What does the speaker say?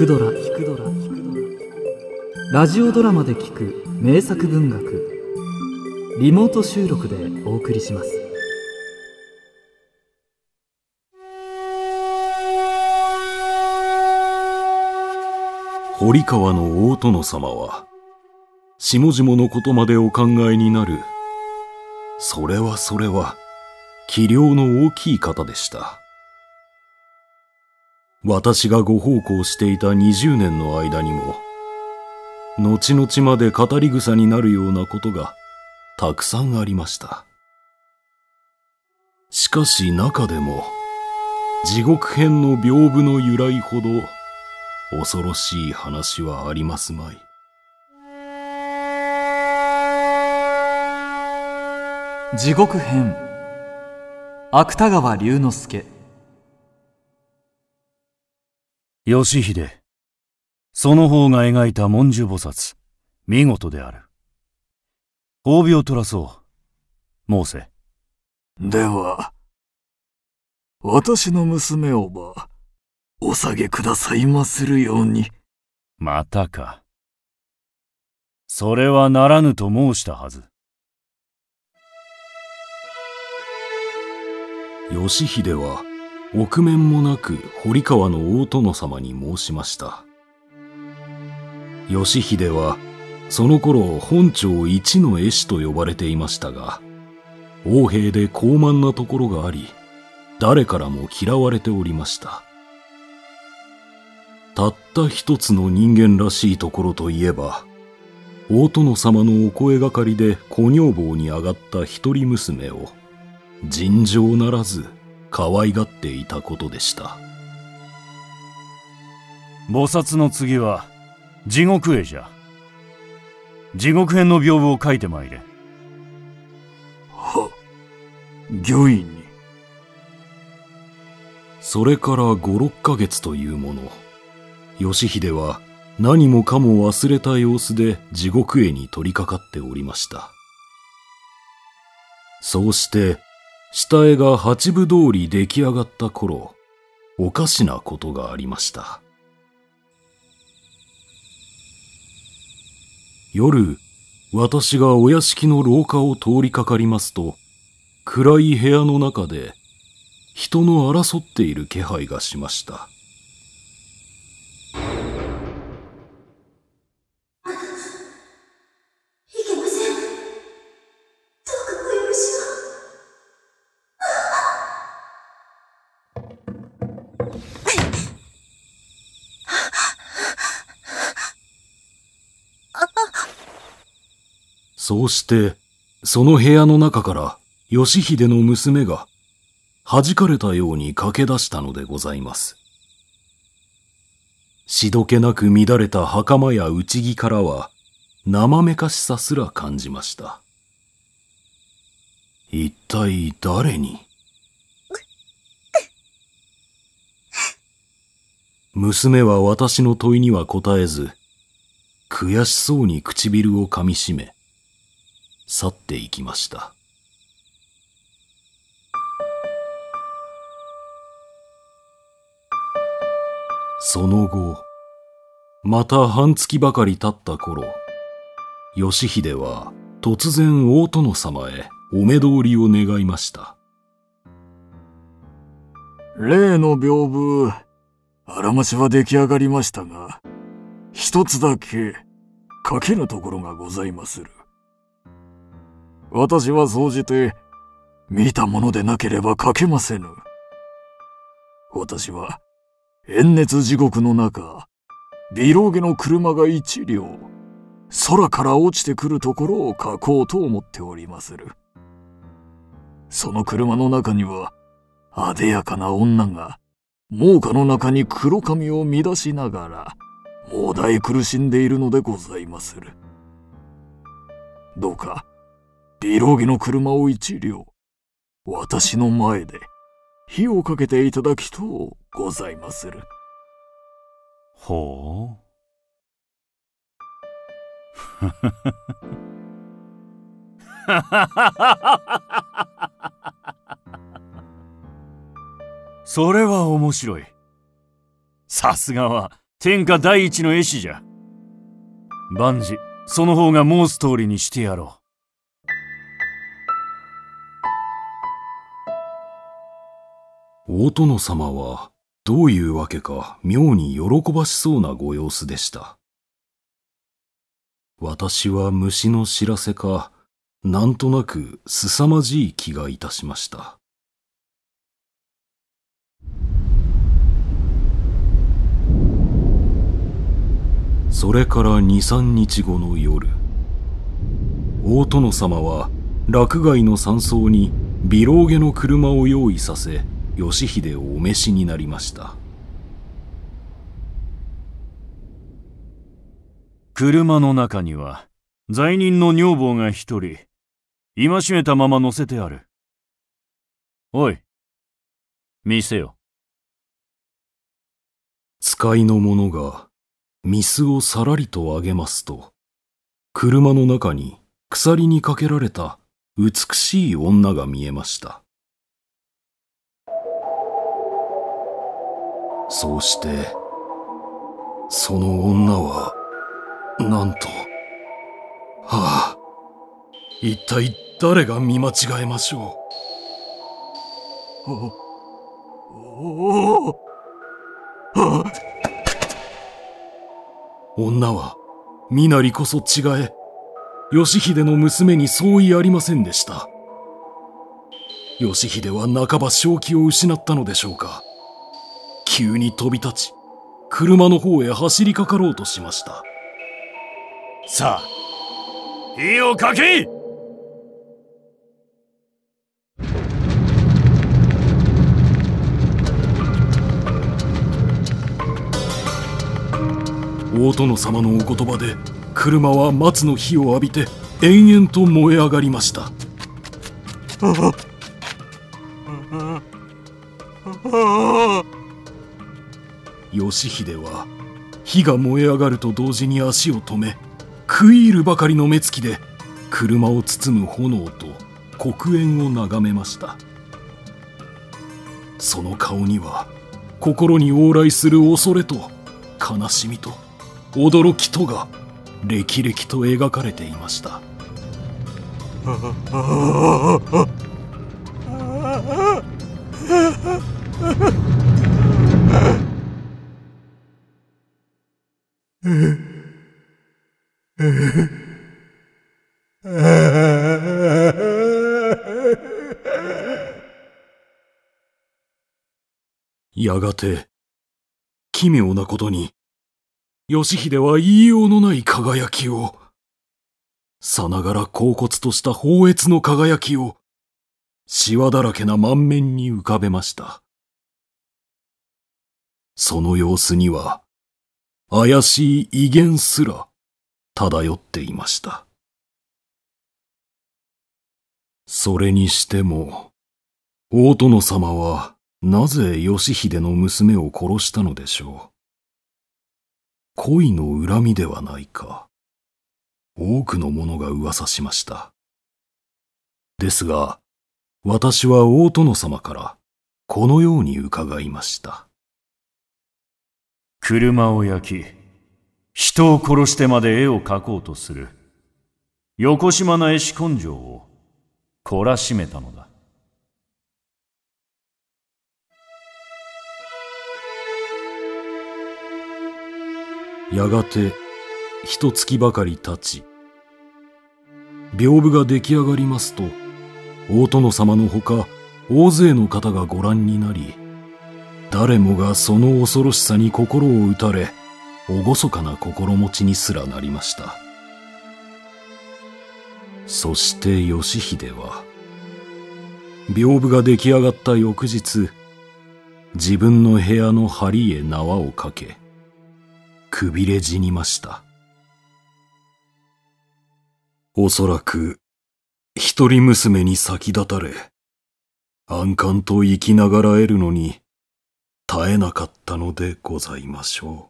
くドラ」ラジオドラマで聞く名作文学。リモート収録でお送りします。堀川の大殿様は下々のことまでお考えになる。それはそれは器量の大きい方でした。私がご奉公していた20年の間にも後々まで語り草になるようなことがたくさんありました。しかし中でも地獄編の屏風の由来ほど恐ろしい話はありますまい。地獄編。芥川龍之介。義秀その方が描いた文殊菩薩。見事である。褒美を取らそう。申せでは私の娘をばお下げくださいまするように。またか。それはならぬと申したはず。義秀は臆面もなく堀川の大殿様に申しました。義秀はその頃本朝一の絵師と呼ばれていましたが横兵で高慢なところがあり誰からも嫌われておりました。たった一つの人間らしいところといえば大殿様のお声がかりで小女房に上がった一人娘を尋常ならず可愛がっていたことでした。菩薩の次は地獄絵じゃ。地獄編の屏風を書いてまいれ。は御院に。それから56ヶ月というもの義秀は何もかも忘れた様子で地獄絵に取り掛かっておりました。そうして下絵が八分通り出来上がった頃おかしなことがありました。夜私がお屋敷の廊下を通りかかりますと暗い部屋の中で人の争っている気配がしました。そうして、その部屋の中から義秀の娘が弾かれたように駆け出したのでございます。しどけなく乱れた袴や内着からは生めかしさすら感じました。一体誰に？娘は私の問いには答えず、悔しそうに唇をかみしめ、去っていきました。その後また半月ばかり経った頃義秀は突然大殿様へお目通りを願いました。例の屏風あらましは出来上がりましたが一つだけ書けぬところがございまする。私は総じて見たものでなければ書けませぬ。私は炎熱地獄の中、ビローゲの車が一両、空から落ちてくるところを書こうと思っておりまする。その車の中には、あでやかな女が、猛火の中に黒髪を乱しながら、もだえ苦しんでいるのでございまする。どうか、ビロギの車を一両、私の前で火をかけていただきとうございまする。ほう。それは面白い。さすがは天下第一の絵師じゃ。万事、その方が申す通りにしてやろう。大殿様は、どういうわけか妙に喜ばしそうなご様子でした。私は虫の知らせか、なんとなく凄まじい気がいたしました。それから二三日後の夜大殿様は落外の山荘に微老下の車を用意させ義秀をお召しになりました。車の中には罪人の女房が一人戒めたまま乗せてある。おい見せよ。使いの者がミスをさらりとあげますと、車の中に鎖にかけられた美しい女が見えました。そうして、その女は、なんと、はあ、一体誰が見間違えましょう？お、お、はあ女は、身なりこそ違え、義秀の娘に相違ありませんでした。義秀は半ば正気を失ったのでしょうか？急に飛び立ち、車の方へ走りかかろうとしました。さあ、火をかけ大殿様のお言葉で車は松の火を浴びて延々と燃え上がりました 義秀は火が燃え上がると同時に足を止め食い入るばかりの目つきで車を包む炎と黒煙を眺めました。その顔には心に往来する恐れと悲しみと驚きとが歴々と描かれていました。やがて奇妙なことに義秀は言いようのない輝きを、さながら恍惚とした宝越の輝きを、シワだらけな満面に浮かべました。その様子には、怪しい威厳すら漂っていました。それにしても、大殿様はなぜ義秀の娘を殺したのでしょう？恋の恨みではないか。多くの者が噂しました。ですが、私は大殿様からこのように伺いました。車を焼き、人を殺してまで絵を描こうとする、横島な絵師根性を懲らしめたのだ。やがて一月ばかり経ち屏風が出来上がりますと大殿様のほか大勢の方がご覧になり誰もがその恐ろしさに心を打たれ厳かな心持ちにすらなりましたそして義秀は屏風が出来上がった翌日自分の部屋の梁へ縄をかけくびれ死にました。おそらく、一人娘に先立たれ、安閑と生きながらえるのに、絶えなかったのでございましょう。